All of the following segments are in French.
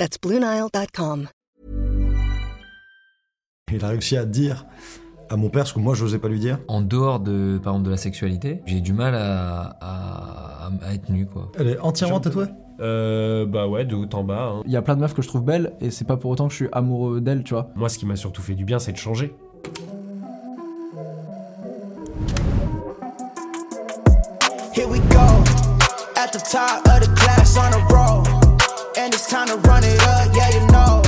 That's BlueNile.com. Il a réussi à dire à mon père ce que moi je n'osais pas lui dire. En dehors de, par exemple, de la sexualité, j'ai du mal à, à, à être nu, quoi. Elle est entièrement tatouée? Euh, bah ouais, de haut en bas. hein. Il y a plein de meufs que je trouve belles et c'est pas pour autant que je suis amoureux d'elles, tu vois. Moi, ce qui m'a surtout fait du bien, c'est de changer. Here we go. At the top of the class on a roll. And it's time to run it up, yeah, you know.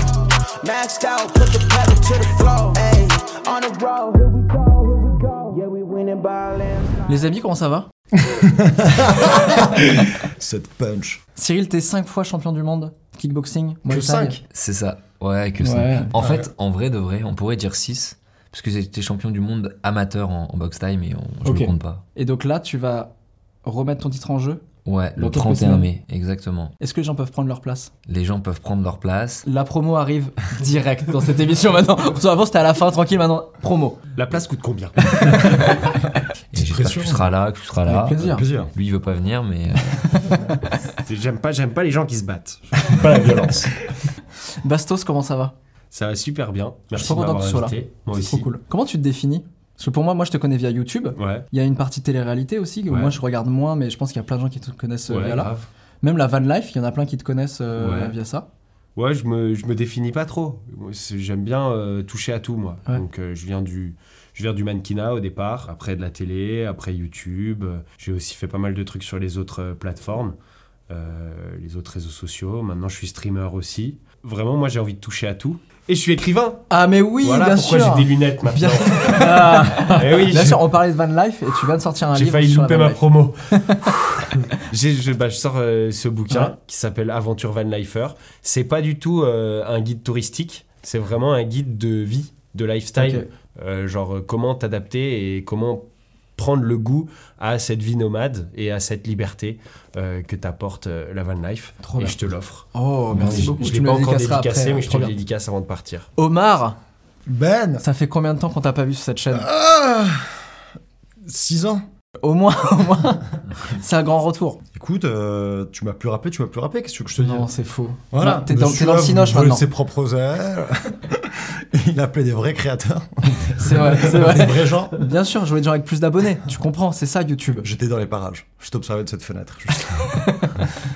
Maxed out, put the pedal to the floor. Hey, on a roll. Here we go, here we go. Yeah, we winning by a landslide. Les amis, comment ça va? Cette punch. Cyril, t'es 5 fois champion du monde kickboxing. Muay Thai. cinq C'est ça. Ouais, que Ouais. ça. En Ouais. fait, en vrai de vrai, on pourrait dire 6. Parce que j'étais champion du monde amateur en, en box time et on, je ne compte pas. Et donc là, tu vas remettre ton titre en jeu? Ouais, le quelques 31 semaines. mai, exactement. Est-ce que les gens peuvent prendre leur place? Les gens peuvent prendre leur place. La promo arrive direct dans cette émission maintenant. Avant, c'était à la fin, tranquille, maintenant, promo. La place coûte combien? Et j'espère que tu seras là, que tu seras là. Avec plaisir. Plaisir. Lui, il veut pas venir, mais euh, J'aime pas, j'aime pas les gens qui se battent. J'aime pas la violence. Bastos, comment ça va? Ça va super bien. Merci de content que m'avoir tu sois là. invité. Moi C'est aussi. trop cool. Comment tu te définis? Parce que pour moi, moi, je te connais via YouTube. Ouais. Il y a une partie télé-réalité aussi, que Ouais. moi je regarde moins, mais je pense qu'il y a plein de gens qui te connaissent euh, Ouais, via là. grave. Même la van life, il y en a plein qui te connaissent euh, via ça. Ouais, je me, je me définis pas trop. J'aime bien euh, toucher à tout, moi. Donc, je viens du. Je viens du mannequinat au départ, après de la télé, après YouTube. J'ai aussi fait pas mal de trucs sur les autres plateformes, les autres réseaux sociaux. Maintenant, je suis streamer aussi. Vraiment, moi, j'ai envie de toucher à tout. Et je suis écrivain. Ah, mais oui, voilà bien pourquoi sûr j'ai des lunettes maintenant. Bien, Ah. Eh oui, Bien j'ai- sûr, on parlait de van life et tu viens de sortir un J'ai livre. failli sur la louper ma promo. J'ai- je, bah, je sors euh, ce bouquin Ouais. qui s'appelle Aventure Van Lifer. C'est pas du tout euh, un guide touristique, c'est vraiment un guide de vie, de lifestyle. Euh, genre euh, comment t'adapter et comment prendre le goût à cette vie nomade et à cette liberté euh, que t'apporte euh, la van life. Trop et bien. je te l'offre. Oh, merci je, beaucoup. Je l'ai pas encore dédicacé, après, mais je te le dédicace avant de partir. Omar, Ben ça fait combien de temps qu'on t'a pas vu sur cette chaîne? Ah 6 ans Au moins, au moins. C'est un grand retour. Écoute, euh, tu m'as plus rappelé, tu m'as plus rappelé, qu'est-ce que je te dis Non, c'est faux. Voilà, T'es dans, t'es dans le cinoche maintenant. ses propres ailes. Il appelait des vrais créateurs, C'est vrai, c'est des vrai. vrais gens. Bien sûr, je voulais des gens avec plus d'abonnés. Tu comprends, c'est ça YouTube. J'étais dans les parages. Je t'observais de cette fenêtre. juste.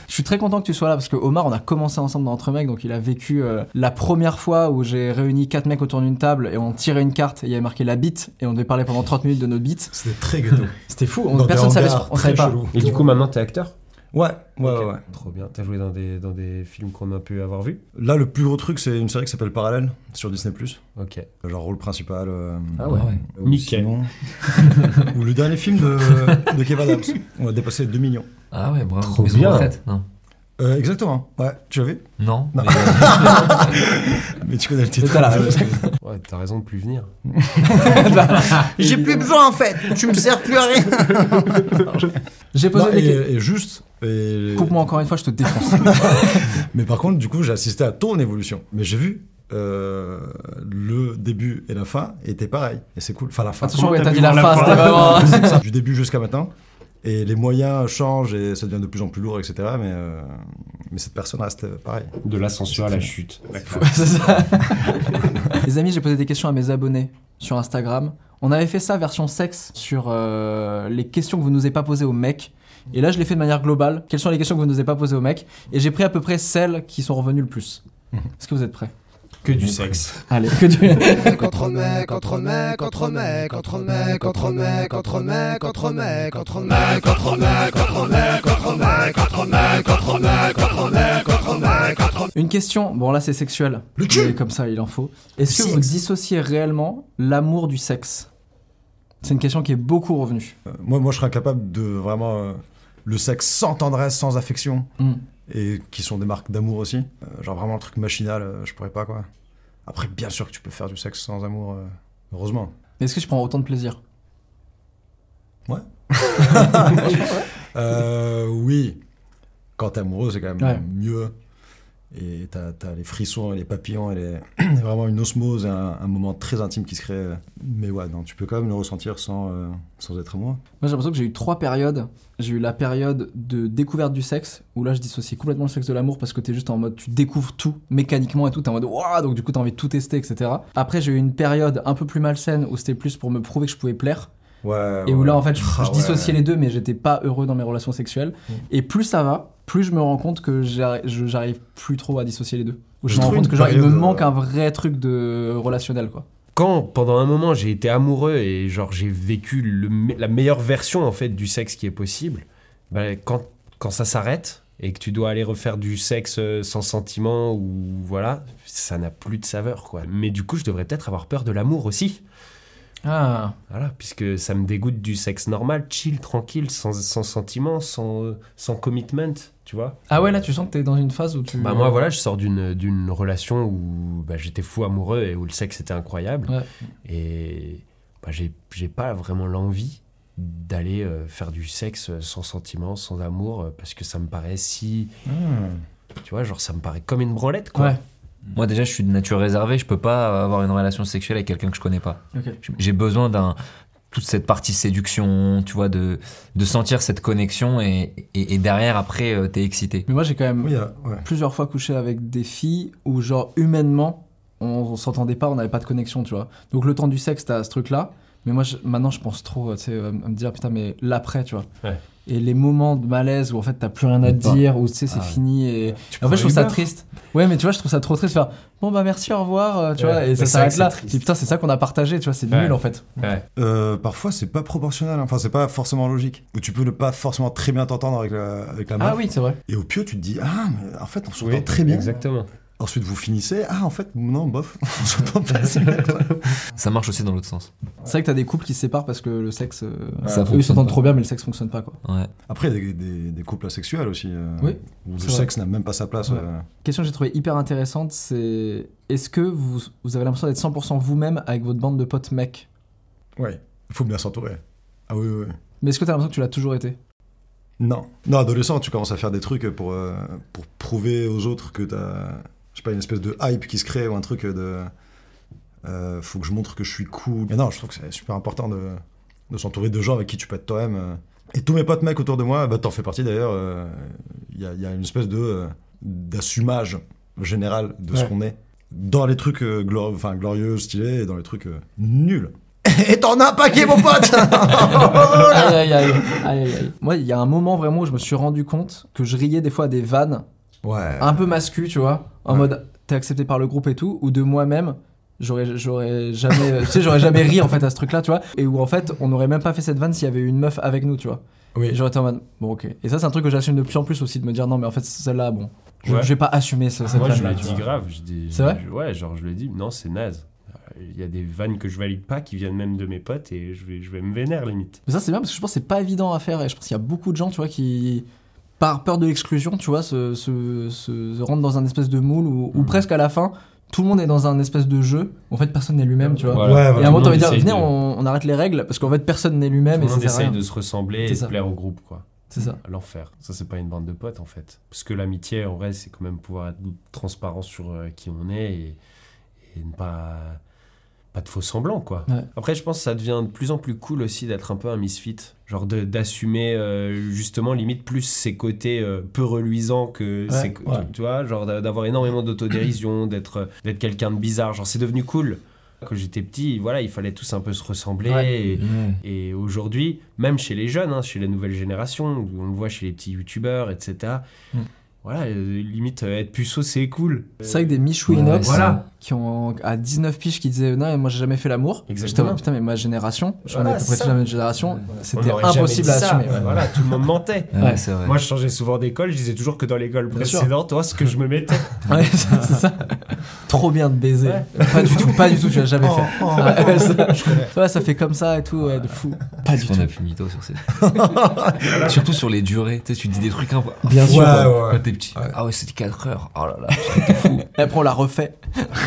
Je suis très content que tu sois là parce que Omar, on a commencé ensemble dans Entre Mecs, donc il a vécu euh, la première fois où j'ai réuni quatre mecs autour d'une table et on tirait une carte et il y avait marqué la bite et on devait parler pendant 30 minutes de notre bite. C'était très ghetto. C'était fou, on- personne savait, on savait très pas. chelous. Et du coup, maintenant, t'es acteur? Ouais, ouais, ouais, ouais. Trop bien. T'as joué dans des, dans des films qu'on a pu avoir vus? Là, le plus gros truc, c'est une série qui s'appelle Parallèle sur Disney+. Ok. Genre rôle principal. euh, Ah ouais. ou Nickel. sinon- ou le dernier film de, de Kev Adams. On a dépassé les 2 millions. Ah ouais, bravo. Trop Maison bien. retraite Non? Euh, exactement. Ouais, tu l'as vu Non, Non. mais- Mais tu connais le titre. Là. Ouais, t'as raison de plus venir. J'ai plus besoin en fait. Tu me sers plus à rien. J'ai posé Non, des et, juste. et- Coupe-moi encore une fois, je te défonce. Mais par contre, du coup, j'ai assisté à ton évolution. Mais j'ai vu euh, le début et la fin étaient pareils. Et c'est cool. Enfin, la fin. Attention, ouais, t'as dit la la fin, c'était vraiment. Du début jusqu'à maintenant. Et les moyens changent et ça devient de plus en plus lourd, etc. Mais, euh, mais cette personne reste pareil. De l'ascension à la chute. C'est ça. Les amis, j'ai posé des questions à mes abonnés sur Instagram. On avait fait ça version sexe sur euh, les questions que vous nous avez pas posées aux mecs. Et là, je l'ai fait de manière globale. Quelles sont les questions que vous nous avez pas posées aux mecs? Et j'ai pris à peu près celles qui sont revenues le plus. Est-ce que vous êtes prêts? Que du sexe. Allez, que du... Entre mecs, entre mecs, entre mecs, entre mecs, entre mecs, entre mecs, entre mecs, entre mecs, entre mecs, entre mecs, entre mecs, entre mecs, entre mecs, entre mecs, entre mecs, entre Une question, bon là c'est sexuel. Le cul Mais comme ça, il en faut. Est-ce que vous dissociez réellement l'amour du sexe C'est une question qui est beaucoup revenue. Euh, moi, moi, je serais incapable de vraiment. euh, le sexe sans tendresse, sans affection. Et qui sont des marques d'amour aussi. Euh, genre vraiment un truc machinal, euh, je pourrais pas quoi. Après, bien sûr que tu peux faire du sexe sans amour, euh, heureusement. Mais est-ce que tu prends autant de plaisir? Euh, oui, quand t'es amoureux, c'est quand même Ouais. mieux. Et t'as as les frissons et les papillons et les... vraiment une osmose, et un, un moment très intime qui se crée. Mais ouais, non, tu peux quand même le ressentir sans, euh, sans être amoureux. Moi, j'ai l'impression que j'ai eu trois périodes. J'ai eu la période de découverte du sexe, où là, je dissociais complètement le sexe de l'amour parce que t'es juste en mode, tu découvres tout mécaniquement et tout. T'es en mode, waouh, donc du coup, t'as envie de tout tester, etc. Après, j'ai eu une période un peu plus malsaine où c'était plus pour me prouver que je pouvais plaire. Ouais, Et où là, en fait, je, Ah je dissociais ouais. les deux, mais j'étais pas heureux dans mes relations sexuelles. Mm. Et plus ça va, plus je me rends compte que j'arrive plus trop à dissocier les deux. Où je me rends compte que genre, il me manque euh, un vrai truc de relationnel, quoi. Quand, pendant un moment, j'ai été amoureux et genre j'ai vécu le me- la meilleure version en fait du sexe qui est possible, bah, quand, quand ça s'arrête et que tu dois aller refaire du sexe euh, sans sentiment ou voilà, ça n'a plus de saveur quoi. Mais du coup, je devrais peut-être avoir peur de l'amour aussi. Ah, Voilà, puisque ça me dégoûte du sexe normal, chill, tranquille, sans, sans sentiment, sans, sans commitment, tu vois. ah ouais, là, tu sens que t'es dans une phase où tu. Bah moi voilà, je sors d'une d'une relation où bah, j'étais fou amoureux et où le sexe était incroyable. Ouais. Et bah, j'ai j'ai pas vraiment l'envie d'aller euh, faire du sexe sans sentiment, sans amour, euh, parce que ça me paraît si... Tu vois, genre ça me paraît comme une branlette, quoi. Ouais. Moi déjà, je suis de nature réservée. Je peux pas avoir une relation sexuelle avec quelqu'un que je connais pas. J'ai besoin d'un toute cette partie séduction, tu vois, de, de sentir cette connexion et, et, et derrière, après, euh, t'es excité. Mais moi, j'ai quand même Oui, euh, ouais. plusieurs fois couché avec des filles où, genre, humainement, on, on s'entendait pas, on n'avait pas de connexion, tu vois. Donc, le temps du sexe, t'as ce truc-là. Mais moi, je- maintenant, je pense trop, tu sais, euh, à me dire, putain, mais l'après, tu vois. Ouais. Et les moments de malaise où, en fait, t'as plus rien à te dire, où, tu sais, c'est Ah fini. Et... En fait, je trouve ça triste. Ouais, mais tu vois, je trouve ça trop triste de faire, bon, bah, merci, au revoir, euh, tu Ouais. vois. Et Mais ça s'arrête là. Et putain, c'est ça qu'on a partagé, tu vois, c'est Ouais. nul, en fait. Ouais. Euh, parfois, c'est pas proportionnel. hein. Enfin, c'est pas forcément logique. Ou tu peux ne pas forcément très bien t'entendre avec la, avec la meuf. Ah oui, c'est vrai. Et au pieu, tu te dis, ah, mais en fait, on s'entend Oui, très bien. Exactement. Ensuite, vous finissez, ah, en fait, non, bof, on s'entend pas bien. quoi. Ça marche aussi dans l'autre sens. C'est vrai que t'as des couples qui se séparent parce que le sexe. euh, Ça eux, ils fonctionne s'entendent pas. trop bien, mais le sexe fonctionne pas, quoi. Ouais. Après, il y a des, des- des couples asexuels aussi. euh, Oui, Où le c'est vrai. sexe n'a même pas sa place. Ouais. euh. question que j'ai trouvée hyper intéressante, c'est est-ce que vous, vous avez l'impression d'être 100% vous-même avec votre bande de potes mecs? Ouais, il faut bien s'entourer. Ah oui, oui, oui. Mais est-ce que t'as l'impression que tu l'as toujours été? Non. Non, adolescent, tu commences à faire des trucs pour, euh, pour prouver aux autres que t'as, pas, une espèce de hype qui se crée ou un truc de. euh, faut que je montre que je suis cool. Mais non, je trouve que c'est super important de, de s'entourer de gens avec qui tu peux être toi-même. euh. Et tous mes potes mecs autour de moi, bah, t'en fais partie d'ailleurs. euh, Il y, a, il y a une espèce de euh, d'assumage général de ce qu'on est. Dans les trucs euh, glorieux, stylés, et dans les trucs euh, nuls. Et t'en as un paquet, mon pote aïe, aïe, aïe, aïe, aïe, aïe. Moi, il y a un moment vraiment où je me suis rendu compte que je riais des fois à des vannes Ouais. un peu mascu, tu vois, en Ouais. mode t'es accepté par le groupe et tout, ou de moi-même. J'aurais, j'aurais jamais, tu sais, j'aurais jamais ri en fait à ce truc-là, tu vois, et où en fait on n'aurait même pas fait cette vanne s'il y avait eu une meuf avec nous, tu vois. Oui. J'aurais été en mode, bon ok. Et ça, c'est un truc que j'assume de plus en plus aussi, de me dire non, mais en fait, celle-là, bon, je, Ouais. je vais pas assumer ce- cette Moi, je vanne-là. le dis grave. Je dis, C'est vrai je- Ouais, genre, je le dis, non, c'est naze. Il y a des vannes que je valide pas qui viennent même de mes potes et je vais, je vais me vénère limite. Mais ça, c'est bien parce que je pense que c'est pas évident à faire et je pense qu'il y a beaucoup de gens, tu vois, qui, par peur de l'exclusion, tu vois, se, se, se- se dans un espèce de moule où, où presque à la fin, tout le monde est dans un espèce de jeu. En fait, personne n'est lui-même, tu vois. Voilà. Ouais, Et à un voilà. moment, t'as le envie de dire, venez, de- on, on arrête les règles parce qu'en fait, personne n'est lui-même Tout et le monde essaye de se ressembler et de plaire au groupe, quoi. C'est ça. L'enfer. Ça, c'est pas une bande de potes, en fait. Parce que l'amitié, en vrai, c'est quand même pouvoir être transparent sur euh, qui on est et, et ne pas, pas de faux semblants, quoi. Ouais. Après, je pense que ça devient de plus en plus cool aussi d'être un peu un misfit. Genre d'assumer, euh, justement, limite plus ses côtés euh, peu reluisants que. Ouais, ses- ouais. Tu vois, genre d'a- d'avoir énormément d'autodérision, d'être d'être quelqu'un de bizarre. Genre, c'est devenu cool. Quand j'étais petit, voilà, il fallait tous un peu se ressembler. Ouais. Et, et aujourd'hui, même chez les jeunes, hein, chez les nouvelles générations, on le voit chez les petits youtubeurs, etc. Mm. Voilà, euh, limite, être puceau, c'est cool. C'est vrai que des Michou Ouais, Inox voilà. Qui ont à 19 piges qui disaient non, mais moi j'ai jamais fait l'amour. J'étais Exactement. putain, mais ma génération, je Voilà, on à peu près tous la ça. même génération, On c'était impossible à ça. assumer. ouais. Voilà, tout le monde mentait. Ouais, vrai. Moi, je changeais souvent d'école, je disais toujours que dans l'école précédente, toi, ce que je me mettais. Ouais, c'est ça. Trop bien de baiser. Ouais. Pas du tout, pas du tout, tu l'as jamais fait. Oh, oh, Ah, ouais, ça, je fait comme ça et tout, ouais, de fou. Pas du tout. a pu mytho sur ces. Surtout sur les durées. Tu sais, tu dis des trucs un peu. Bien sûr. ouais. Quand t'es petit. Ouais. Ah ouais, c'était 4 heures. Oh là là, fou. Et après, on l'a refait.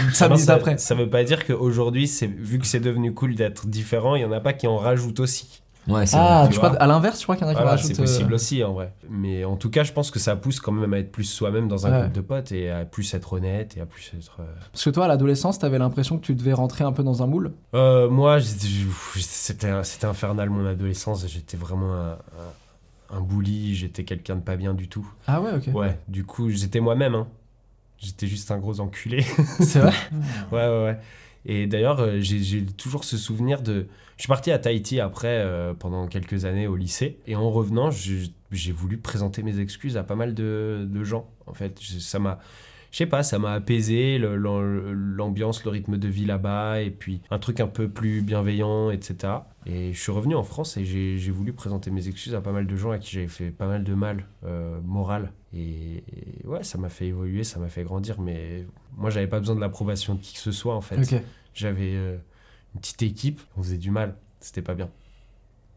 Non, 5 minutes ça, après. ça veut pas dire qu'aujourd'hui, c'est- vu que c'est devenu cool d'être différent, il y en a pas qui en rajoutent aussi. Ouais, c'est Ah, vrai. tu crois, à l'inverse, tu crois qu'il y en a qui Voilà, rajoutent. c'est possible euh, aussi en vrai. Mais en tout cas, je pense que ça pousse quand même à être plus soi-même dans un Ouais. groupe de potes et à plus être honnête et à plus être. euh, Parce que toi, à l'adolescence, t'avais l'impression que tu devais rentrer un peu dans un moule? Euh, moi, c'était c'était infernal mon adolescence. J'étais vraiment un, un, un bully. J'étais quelqu'un de pas bien du tout. Ah ouais, ok. Ouais. Du coup, j'étais moi-même. Hein. J'étais juste un gros enculé. C'est vrai Ouais, ouais, ouais. Et d'ailleurs, euh, j'ai toujours ce souvenir de. Je suis parti à Tahiti après, euh, pendant quelques années au lycée. Et en revenant, j'ai voulu présenter mes excuses à pas mal de, de gens. En fait, Je- ça m'a. Je sais pas, ça m'a apaisé l'ambiance, le rythme de vie là-bas, et puis un truc un peu plus bienveillant, etc. Et je suis revenu en France et j'ai j'ai voulu présenter mes excuses à pas mal de gens à qui j'avais fait pas mal de mal euh, moral. Et, et ouais, ça m'a fait évoluer, ça m'a fait grandir, mais moi j'avais pas besoin de l'approbation de qui que ce soit en fait. J'avais euh, une petite équipe, on faisait du mal, c'était pas bien.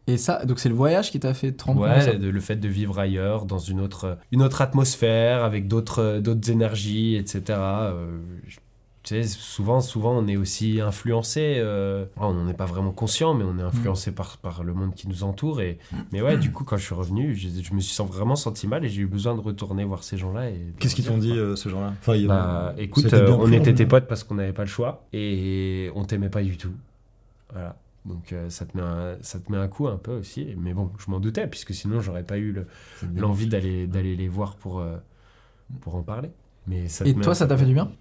Et ça, donc c'est le voyage qui t'a fait de Ouais, le fait de vivre ailleurs, dans une autre, une autre atmosphère, avec d'autres d'autres énergies, etc. Euh, je- tu sais, souvent, souvent, on est aussi influencé. euh, on n'en est pas vraiment conscient, mais on est influencé par, par le monde qui nous entoure. Et, mais ouais, du coup, quand je suis revenu, je, je me suis vraiment senti mal et j'ai eu besoin de retourner voir ces gens-là. Qu'est-ce qu'ils t'ont dit, euh, ces gens-là enfin, y a- Bah, écoute, euh, on était hein. tes potes parce qu'on n'avait pas le choix et on t'aimait pas du tout. Voilà. Donc euh, ça, te met un, ça te met un coup un peu aussi. Mais bon, je m'en doutais puisque sinon j'aurais pas eu le- l'envie d'aller d'aller les voir pour, euh, pour en parler. Mais ça Et toi, ça t'a fait du bien?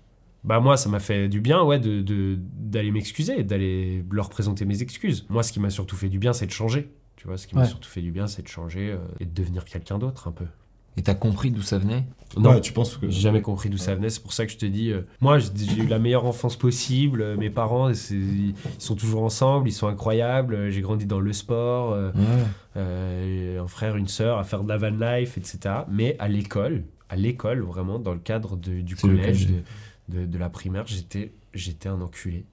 Bah moi, ça m'a fait du bien, ouais, de de- d'aller m'excuser, d'aller leur présenter mes excuses. Moi, ce qui m'a surtout fait du bien, c'est de changer. Tu vois, ce qui m'a surtout fait du bien, c'est de changer euh, et de devenir quelqu'un d'autre un peu. Et t'as compris d'où ça venait? Ouais, tu penses que. J'ai jamais compris d'où ça venait. C'est pour ça que je te dis, euh, moi, j'ai eu la meilleure enfance possible. Euh, Mes parents, ils sont toujours ensemble, ils sont incroyables. Euh, J'ai grandi dans le sport, euh, euh, un frère, une sœur, à faire de la van life, etc. Mais à l'école, à l'école, vraiment, dans le cadre de- du le collège, cas, de, de, la primaire, j'étais, j'étais un enculé.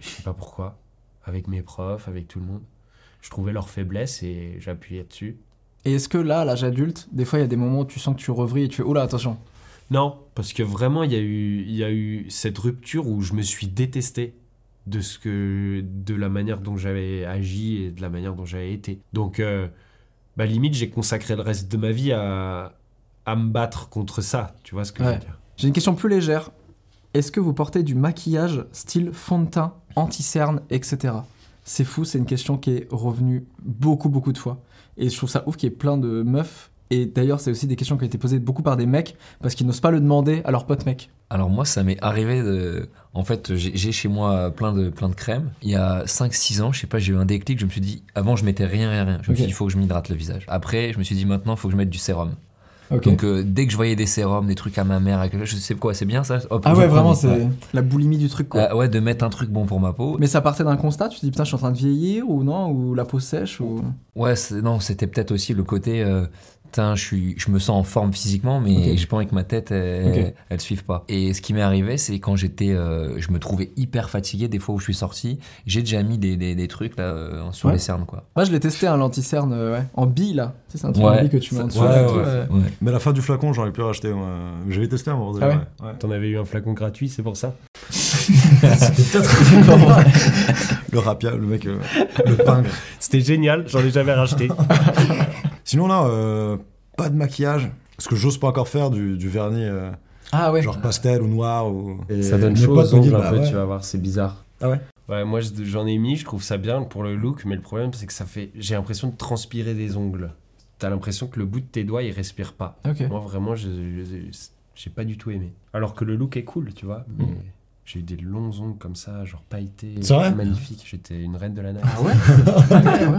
Je sais pas pourquoi. Avec mes profs, avec tout le monde. Je trouvais leurs faiblesses et j'appuyais dessus. Et est-ce que là, à l'âge adulte, des fois, il y a des moments où tu sens que tu revris et tu fais Oula, attention. Non, parce que vraiment, il y, a eu, il y a eu cette rupture où je me suis détesté de, ce que, de la manière dont j'avais agi et de la manière dont j'avais été. Donc, euh, bah, limite, j'ai consacré le reste de ma vie à, à me battre contre ça. Tu vois ce que je veux dire? J'ai une question plus légère. Est-ce que vous portez du maquillage style fond de teint, anti-cerne, etc. C'est fou, c'est une question qui est revenue beaucoup, beaucoup de fois. Et je trouve ça ouf qu'il y ait plein de meufs. Et d'ailleurs, c'est aussi des questions qui ont été posées beaucoup par des mecs parce qu'ils n'osent pas le demander à leurs potes mecs. Alors moi, ça m'est arrivé de... En fait, j'ai chez moi plein de, plein de crèmes. Il y a 5-6 ans, je sais pas, j'ai eu un déclic. Je me suis dit, avant, je mettais rien, rien, rien. Je me suis dit, il faut que je m'hydrate le visage. Après, je me suis dit, maintenant, il faut que je mette du sérum. Donc, euh, dès que je voyais des sérums, des trucs à ma mère, je sais quoi, c'est bien ça? Hop, ah ouais, vraiment, c'est Ouais. la boulimie du truc, quoi. Euh, ouais, de mettre un truc bon pour ma peau. Mais ça partait d'un constat, tu te dis putain, je suis en train de vieillir ou non, ou la peau sèche ou. Ouais, non, c'était peut-être aussi le côté. euh, Je, suis, je me sens en forme physiquement, mais Ok. j'ai pas envie que ma tête, elle, Ok. elle suive pas. Et ce qui m'est arrivé, c'est quand j'étais. euh, je me trouvais hyper fatigué des fois où je suis sorti. J'ai déjà mis des, des, des trucs là euh, sur Ouais. les cernes, quoi. Moi, je l'ai testé, un lenticerne, euh, ouais, en bille là. C'est un truc Ouais. en bille que tu mets en dessous. Ouais, là, ouais, tout, ouais. ouais. Mais la fin du flacon, j'aurais pu racheter. moi. J'avais testé un moment. Ah ouais ouais. T'en avais eu un flacon gratuit, c'est pour ça Le rapia, le mec, euh, le pingre. C'était génial, j'en ai jamais racheté. Sinon, là, euh, pas de maquillage. Parce que j'ose pas encore faire du, du vernis, euh, Ah ouais. genre pastel ou noir. Ou... Et ça donne mes chaud potes aux me disent, ongles un bah peu, ouais. tu vas voir, c'est bizarre. Ah ouais Ouais, moi je- j'en ai mis, je trouve ça bien pour le look, mais le problème c'est que ça fait. J'ai l'impression de transpirer des ongles. T'as l'impression que le bout de tes doigts il respire pas. Ok. Moi vraiment, je- je- j'ai pas du tout aimé. Alors que le look est cool, tu vois. Mais j'ai eu des longs ongles comme ça, genre pailletés. C'est vrai Magnifique, j'étais une reine de la neige. Ah ouais Ouais, ouais.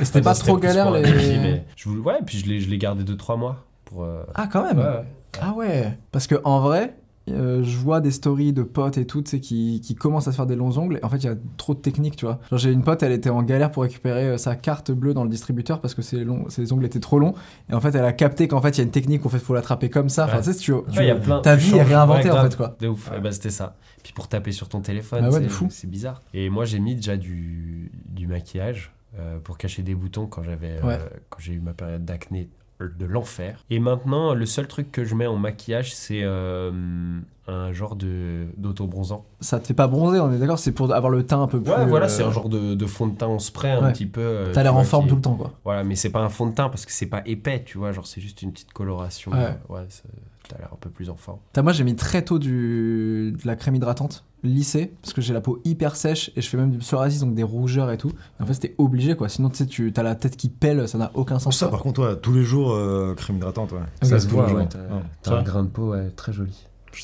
Et c'était pas trop galère les. défi, mais je voulais- Ouais, puis je l'ai je l'ai gardé 2-3 mois. Pour, euh, Ah quand même ouais, ouais. Ah ouais Parce que en vrai, euh, je vois des stories de potes et tout, tu sais, qui, qui commencent à se faire des longs ongles. Et en fait, il y a trop de techniques, tu vois. Genre, j'ai une pote, elle était en galère pour récupérer euh, sa carte bleue dans le distributeur parce que ses, longs, ses ongles étaient trop longs. Et en fait, elle a capté qu'en fait, il y a une technique où il faut l'attraper comme ça. Enfin, Ouais. tu sais, tu, tu- Ouais, y a plein- ta vie est réinventée, en fait, quoi. De ouf, Eh ben, c'était ça. Puis pour taper sur ton téléphone, c'est- bizarre. Et moi j'ai mis déjà du, du maquillage. euh, pour cacher des boutons quand j'avais euh, quand j'ai eu ma période d'acné de l'enfer. Et maintenant, le seul truc que je mets en maquillage, c'est euh, un genre de d'auto-bronzant. Ça te fait pas bronzer, on est d'accord C'est pour avoir le teint un peu plus. Ouais, voilà, euh, c'est un genre de, de fond de teint en spray un petit peu. euh, T'as l'air en forme qui- tout le temps, quoi. Voilà, mais c'est pas un fond de teint parce que c'est pas épais, tu vois, genre c'est juste une petite coloration. Ouais. Euh, ouais, t'as l'air un peu plus en forme. Moi, j'ai mis très tôt du... de la crème hydratante lissée parce que j'ai la peau hyper sèche et je fais même du psoriasis, donc des rougeurs et tout. Et en fait, c'était obligé, quoi. Sinon, tu sais, tu as la tête qui pèle, ça n'a aucun sens. Ça, quoi. par contre, ouais, tous les jours, euh, crème hydratante, ouais. Ça se voit, ouais, t'as Ouais. un grain de peau ouais, très joli.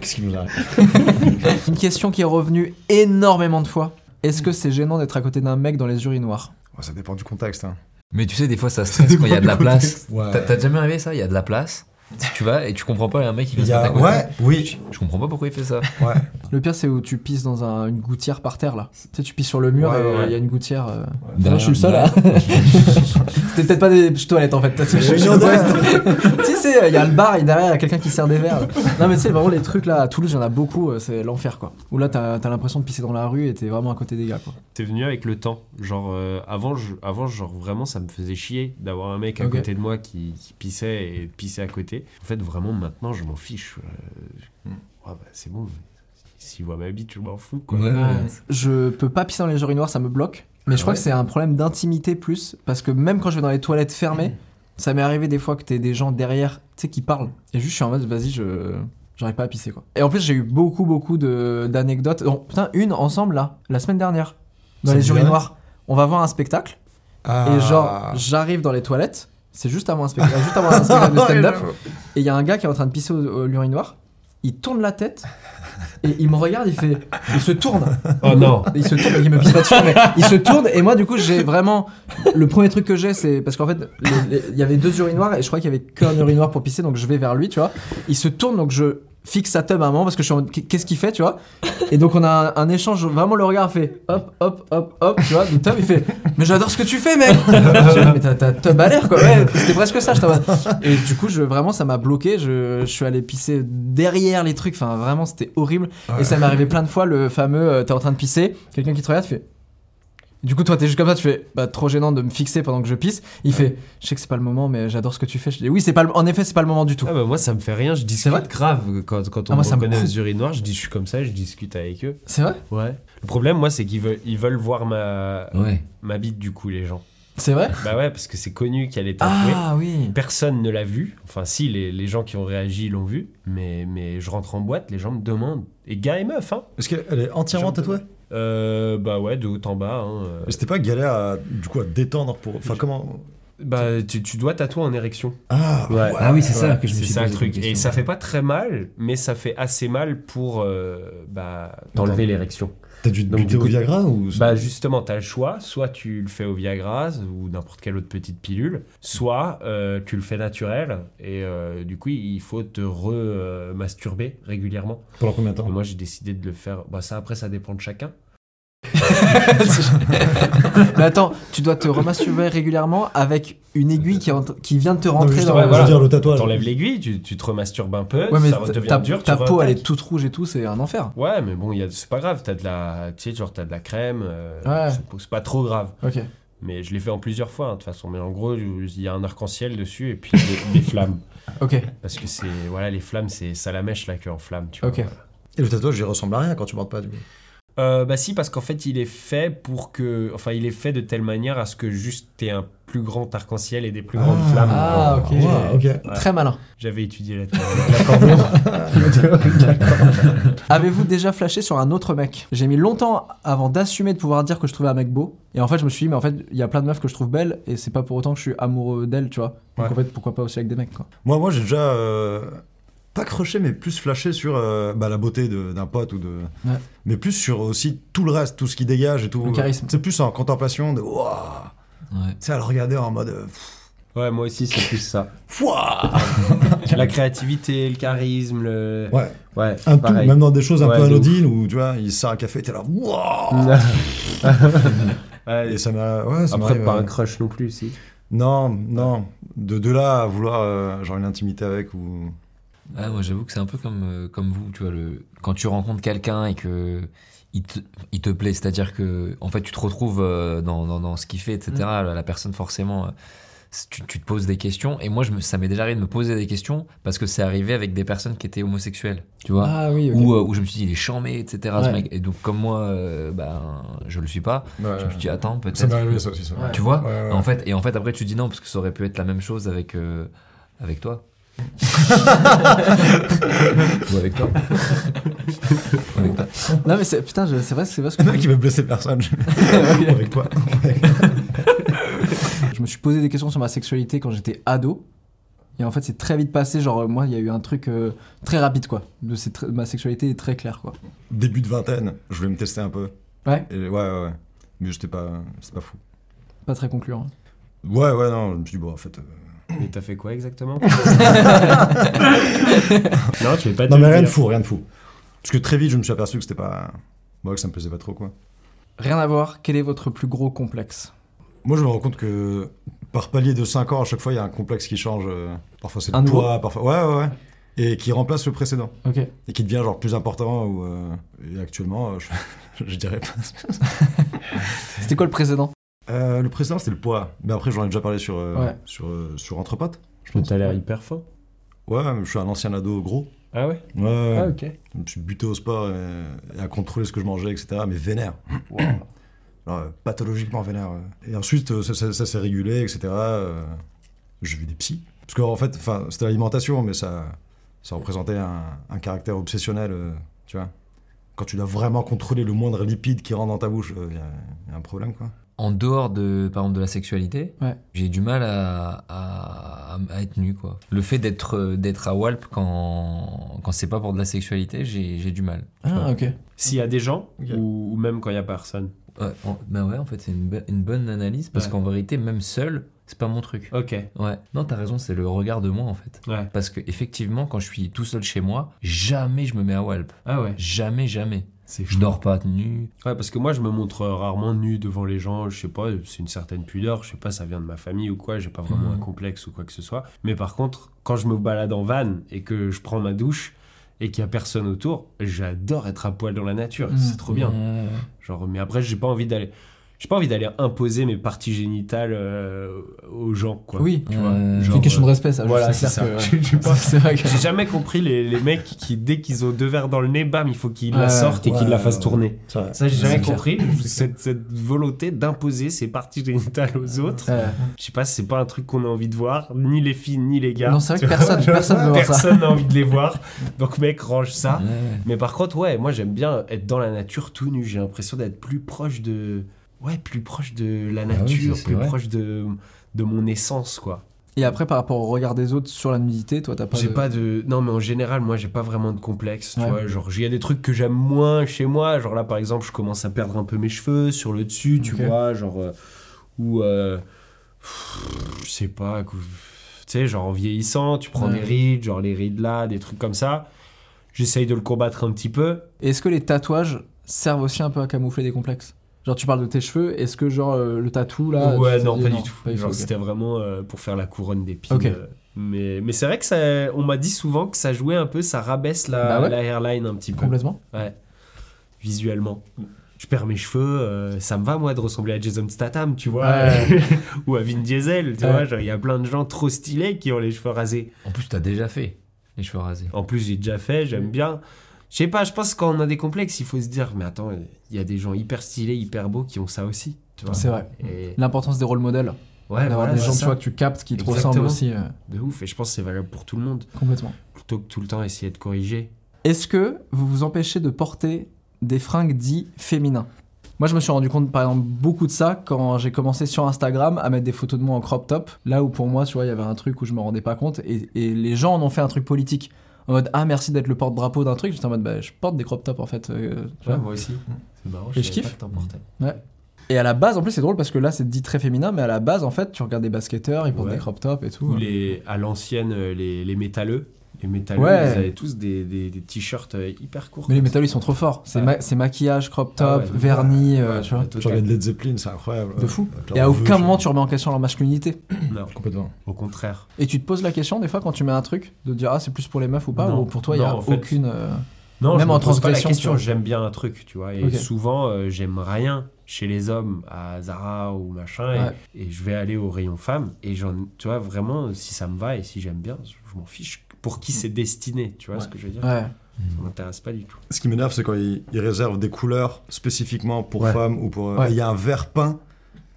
Qu'est-ce qui nous arrive Une question qui est revenue énormément de fois. Est-ce que c'est gênant d'être à côté d'un mec dans les urinoirs? Ça dépend du contexte. Hein. Mais tu sais, des fois, ça stresse quand il y a de la place. Ouais. T'as t'as jamais arrivé ça? Il y a de la place. Si tu vas et tu comprends pas, il y a un mec qui vient Il se y a... mettre à côté. Ouais, oui. Je comprends pas pourquoi il fait ça. Ouais. Le pire, c'est où tu pisses dans un- une gouttière par terre, là. Tu sais, tu pisses sur le mur Ouais, et euh, il ouais. y a une gouttière. euh. Je suis le seul, là. C'était peut-être pas des toilettes, en fait. Sais, il y a le bar et derrière, il y a quelqu'un qui sert des verres. Non, mais tu sais, vraiment, les trucs là, à Toulouse, il y en a beaucoup, euh, c'est l'enfer, quoi. Où là, t'as as, l'impression de pisser dans la rue et t'es vraiment à côté des gars, quoi. C'est venu avec le temps. Genre, euh, avant, je, avant, genre, vraiment, ça me faisait chier d'avoir un mec à Ok. côté de moi qui, qui pissait et pissait à côté. En fait, vraiment, maintenant, je m'en fiche. Euh, Hmm. ouais, bah, c'est bon. S'il voit ma bite, je m'en fous, quoi. Ouais, ouais. Je peux pas pisser dans les urinoirs, ça me bloque. Mais je crois que c'est un problème d'intimité plus. Parce que même quand je vais dans les toilettes fermées, ça m'est arrivé des fois que t'es des gens derrière, tu sais, qui parlent. Et juste, je suis en mode, vas-y, je. J'arrive pas à pisser, quoi. Et en plus, j'ai eu beaucoup, beaucoup d'anecdotes. Oh, putain, une ensemble, là, la semaine dernière, dans les urinoirs. On va voir un spectacle. Ah. Et genre, j'arrive dans les toilettes. C'est juste avant un spectacle, juste avant un spectacle de stand-up. Et il y a un gars qui est en train de pisser au, au l'urinoir. Il tourne la tête. Et il me regarde, il fait. Il se tourne. Oh non Il se tourne, il me pisse pas dessus, mais il se tourne et moi du coup j'ai vraiment le premier truc que j'ai c'est parce qu'en fait il y avait deux urinoirs et je crois qu'il y avait qu'un urinoir pour pisser donc je vais vers lui tu vois. Il se tourne donc je fixe sa tub à un moment parce que je suis en qu'est-ce qu'il fait tu vois et donc on a un, un échange vraiment le regard fait hop hop hop hop tu vois du tub il fait mais j'adore ce que tu fais mec mais t'as ta tub à l'air quoi. Ouais c'était presque ça je et du coup je vraiment ça m'a bloqué je, je suis allé pisser derrière les trucs enfin vraiment c'était horrible. Et ça m'est arrivé plein de fois, le fameux euh, t'es en train de pisser, quelqu'un qui te regarde, tu fais. Du coup, toi, t'es juste comme ça, tu fais bah, trop gênant de me fixer pendant que je pisse. Il fait je sais que c'est pas le moment, mais j'adore ce que tu fais. Je dis oui, c'est pas le- en effet, c'est pas le moment du tout. Ah bah, moi, ça me fait rien. Je discute vrai grave quand, quand on Ah, moi, me ça me aux urinoirs. Je dis, je suis comme ça, je discute avec eux. C'est vrai Ouais. Le problème, moi, c'est qu'ils veulent, ils veulent voir ma, Ouais. ma bite, du coup, les gens. C'est vrai Bah ouais, parce que c'est connu qu'elle est tatouée. Ah oui. Personne ne l'a vu. Enfin, si, les, les gens qui ont réagi l'ont vu. Mais, mais je rentre en boîte, les gens me demandent. Et gars et meufs, hein. Est-ce qu'elle est entièrement tatouée? Euh, bah ouais, de haut en bas. Hein. euh. C'était pas galère à, du coup, à détendre pour. Enfin, comment? Bah, tu, tu dois tatouer en érection. Ah, Ouais. Ah oui, c'est ça que je me C'est suis ça le truc. Et ça fait pas très mal, mais ça fait assez mal pour euh, bah, t'enlever l'érection. T'as dû te buter au Viagra ou. Bah justement, t'as le choix. Soit tu le fais au Viagra ou n'importe quelle autre petite pilule, soit euh, tu le fais naturel. Et euh, du coup, il faut te re-masturber régulièrement. Pendant combien de temps? Moi, j'ai décidé de le faire. Bah ça, après, ça dépend de chacun. Mais attends, tu dois te remasturber régulièrement avec une aiguille qui, rentre- qui vient de te rentrer dans je voilà. veux dire le tatouage. T'enlèves l'aiguille, tu, tu te remasturbes un peu, Ouais, mais ça ta, devient ta- dur. ta peau elle est toute rouge et tout, c'est un enfer. Ouais, mais bon, il y a- c'est pas grave. T'as de la, tu sais, genre t'as de la crème. euh, Ouais. c'est- C'est pas trop grave. Ok. Mais je l'ai fait en plusieurs fois, hein, de toute façon. Mais en gros, il y a un arc-en-ciel dessus et puis des, des flammes. Ok. Parce que c'est. Voilà, les flammes, c'est ça la mèche, la queue en flamme, tu vois. Ok. voilà. Et le tatouage, il ressemble à rien quand tu mordes pas, du coup. Euh, bah si, parce qu'en fait, il est fait pour que. Enfin, il est fait de telle manière à ce que juste t'aies un plus grand arc-en-ciel et des plus grandes Ah. flammes. Ah, ok. Ouais, ok. Très malin. J'avais étudié la, la Avez-vous déjà flashé sur un autre mec? J'ai mis longtemps avant d'assumer de pouvoir dire que je trouvais un mec beau. Et en fait, je me suis dit, mais en fait, il y a plein de meufs que je trouve belles et c'est pas pour autant que je suis amoureux d'elles, tu vois. Donc Ouais. en fait, pourquoi pas aussi avec des mecs, quoi. Moi, moi j'ai déjà. euh, pas croché, mais plus flashé sur euh, bah, la beauté de- d'un pote ou de. Ouais. Mais plus sur aussi tout le reste, tout ce qui dégage et tout. Le charisme. C'est plus en contemplation de. Waouh Ouais. Tu sais, à le regarder en mode. euh, pff, Ouais, moi aussi, c'est plus ça. Fouah la créativité, le charisme, le. Ouais, Ouais, un tout, même dans des choses un Ouais, peu anodines où tu vois, il sert un café, t'es là, waouh Ouais, Et ça m'a. Ouais, ça Après, pas un crush non plus, si. Non, non. De, de là à vouloir, euh, genre, une intimité avec ou. Ah, moi j'avoue que c'est un peu comme, euh, comme vous, tu vois, le... quand tu rencontres quelqu'un et que il te, il te plaît, c'est-à-dire que en fait tu te retrouves euh, dans, dans, dans ce qu'il fait, etc. La, la personne forcément, euh, tu, tu te poses des questions et moi je me, ça m'est déjà arrivé de me poser des questions parce que c'est arrivé avec des personnes qui étaient homosexuelles, tu vois. Ah oui. Où, euh, où je me suis dit il est charmé, etc. ce Ouais. mec. Et donc comme moi, euh, ben, je le suis pas, Ouais, je me suis dit attends ça peut-être. m'est arrivé que- ça aussi. Ça. Ouais. Tu vois Ouais, ouais. En fait, et en fait après tu dis non parce que ça aurait pu être la même chose avec euh, avec toi. Ou avec toi. Ou avec toi. Non, mais c'est, putain, je- c'est vrai, c'est vrai ce que qui veut blesser personne. Avec toi. Je me suis posé des questions sur ma sexualité quand j'étais ado. Et en fait, c'est très vite passé. Genre, euh, moi, il y a eu un truc euh, très rapide, quoi. De c'est tr- ma sexualité est très claire, quoi. Début de vingtaine, je voulais me tester un peu. Ouais. Et ouais, ouais, ouais. Mais j'étais pas, c'était pas fou. Pas très concluant. Ouais, ouais, non, je me suis dit, bon, en fait. euh, Et t'as fait quoi exactement Non, tu vais pas Non, mais rien de fou, rien de fou. Parce que très vite, je me suis aperçu que c'était pas. Moi, que ça me plaisait pas trop, quoi. Rien à voir. Quel est votre plus gros complexe? Moi, je me rends compte que par palier de 5 ans, à chaque fois, il y a un complexe qui change. euh, Parfois, c'est le poids, parfois. Ouais, ouais, ouais. Et qui remplace le précédent. Ok. Et qui devient genre plus important. Ou, euh, Et actuellement, euh, je, je dirais pas. C'était quoi le précédent? Euh, le précédent, c'était le poids. Mais après, j'en ai déjà parlé sur, euh, Ouais. sur, euh, sur Entre Potes. Je pense. T'as l'air hyper fort. Ouais, mais je suis un ancien ado gros. Ah ouais Ouais, ouais. Ah ok. Je me suis buté au sport et, et à contrôler ce que je mangeais, etc. Mais vénère. Genre, euh, pathologiquement vénère. ouais. Et ensuite, euh, ça, ça- ça s'est régulé, etc. euh, J'ai vu des psys. Parce qu'en fait, enfin, c'était l'alimentation, mais ça, ça représentait un, un caractère obsessionnel, euh, tu vois. Quand tu dois vraiment contrôler le moindre lipide qui rentre dans ta bouche, il y, a un problème, quoi. En dehors de, par exemple, de la sexualité, Ouais. j'ai du mal à, à, à être nu, quoi. Le fait d'être euh, d'être à Walp quand, quand c'est pas pour de la sexualité, j'ai j'ai du mal. Ah, ok. S'il y a des gens ou, ou même quand il y a personne. Ouais, ben ouais, en fait, c'est une, bo- une bonne analyse parce Ouais. qu'en vérité, même seul, c'est pas mon truc. Ok. Ouais. Non, t'as raison, c'est le regard de moi, en fait. Ouais. Parce que effectivement, quand je suis tout seul chez moi, jamais je me mets à Walp. Ah ouais. Jamais, jamais. Je dors pas nu. Ouais, parce que moi, je me montre rarement nu devant les gens. Je sais pas, c'est une certaine pudeur. Je sais pas, ça vient de ma famille ou quoi. J'ai pas vraiment Mhm. un complexe ou quoi que ce soit. Mais par contre, quand je me balade en van et que je prends ma douche et qu'il y a personne autour, j'adore être à poil dans la nature. Mhm. C'est trop bien. Genre, mais après, j'ai pas envie d'aller. J'ai pas envie d'aller imposer mes parties génitales euh, aux gens, quoi. Oui. Tu vois, Euh, genre, une question euh, de respect, ça. voilà, c'est ça. que-. J'ai jamais compris les, les mecs qui, dès qu'ils ont deux verres dans le nez, bam, il faut qu'ils la Ouais, sortent et qu'ils ouais, la fassent tourner. Ça, Ça, j'ai jamais compris. Cette, cette volonté d'imposer ses parties génitales aux autres. Ouais. Je sais pas, c'est pas un truc qu'on a envie de voir, ni les filles, ni les gars. Non, c'est vrai que vois, personne, genre, personne veut voir ça. personne n'a envie de les voir. Donc, mec, range ça. Ouais. Mais par contre, ouais, moi j'aime bien être dans la nature tout nu. J'ai l'impression d'être plus proche de. Ouais, plus proche de la Ah oui, nature, plus vrai. proche de, de mon essence, quoi. Et après, par rapport au regard des autres sur la nudité, toi, t'as pas. J'ai de- pas de. Non, mais en général, moi, j'ai pas vraiment de complexe. Tu Ouais. vois, genre, il y a des trucs que j'aime moins chez moi. Genre là, par exemple, je commence à perdre un peu mes cheveux sur le dessus, tu vois. Genre. euh, ou. euh, je sais pas. que- Tu sais, genre en vieillissant, tu prends Ouais. des rides, genre les rides là, des trucs comme ça. J'essaye de le combattre un petit peu. Est-ce que les tatouages servent aussi un peu à camoufler des complexes? Genre, tu parles de tes cheveux, est-ce que, genre, euh, le tatou là. ouais, non, pas du tout. pas du Genre, tout, ok. c'était vraiment euh, pour faire la couronne d'épines. Ok. euh, mais mais c'est vrai que ça, on m'a dit souvent que ça jouait un peu, ça rabaisse la, Bah ouais. la hairline un petit peu. Complètement. Ouais, visuellement. Je perds mes cheveux, euh, ça me va moi de ressembler à Jason Statham, tu vois, Ouais. ou à Vin Diesel, tu Ouais. vois. genre, Il y a plein de gens trop stylés qui ont les cheveux rasés. En plus, t'as déjà fait les cheveux rasés. En plus, j'ai déjà fait, j'aime bien. Je sais pas, je pense que quand on a des complexes, il faut se dire, mais attends, il y a des gens hyper stylés, hyper beaux qui ont ça aussi, tu vois. C'est vrai. Et L'importance des rôles modèles. ouais, D'avoir voilà, des gens, tu ça. vois, que tu captes qui te Exactement. ressemblent aussi. euh, de ouf. Et je pense que c'est valable pour tout le monde, complètement. plutôt que tout le temps essayer de corriger. Est-ce que vous vous empêchez de porter des fringues dits féminins? Moi, je me suis rendu compte, par exemple, beaucoup de ça quand j'ai commencé sur Instagram à mettre des photos de moi en crop top. Là où pour moi, tu vois, il y avait un truc où je me rendais pas compte. Et, et les gens en ont fait un truc politique. En mode, ah, merci d'être le porte-drapeau d'un truc. J'étais en mode, bah, je porte des crop tops en fait. euh, tu vois. moi aussi. C'est marrant, Et je savais kiffe. portais. Et à la base, en plus, c'est drôle parce que là, c'est dit très féminin, mais à la base, en fait, tu regardes des basketteurs, ils portent Ouais. des crop tops et tout. Ou les, à l'ancienne, euh, les, les métalleux. Les métalleux, Ouais. ils avaient tous des, des, des t-shirts euh, hyper courts. Mais les métallos, ils sont trop forts. C'est Ouais. ma- c'est maquillage, crop ça. top, Ah ouais. vernis, Ouais, euh, tu vois. Tu regardes Led Zeppelin, c'est incroyable. De fou. Et à aucun moment tu remets en question leur masculinité. Non, Complètement. au contraire. Et tu te poses la question des fois quand tu mets un truc de dire ah c'est plus pour les meufs ou pas Non. ou pour toi il y a Non, en fait, aucune. euh, Non, Même je en me pose pas la transgression, j'aime bien un truc, tu vois. Et souvent, euh, j'aime rien chez les hommes à Zara ou machin. et- Ouais. Et, je vais aller au rayon femmes. Et j'en, tu vois, vraiment, si ça me va et si j'aime bien, je je m'en fiche. Pour qui c'est destiné, tu vois ce que je veux dire Ouais. Ça m'intéresse pas du tout. Ce qui m'énerve, c'est quand ils, ils réservent des couleurs spécifiquement pour Ouais. femmes ou pour. Ouais. Il y a un vert peint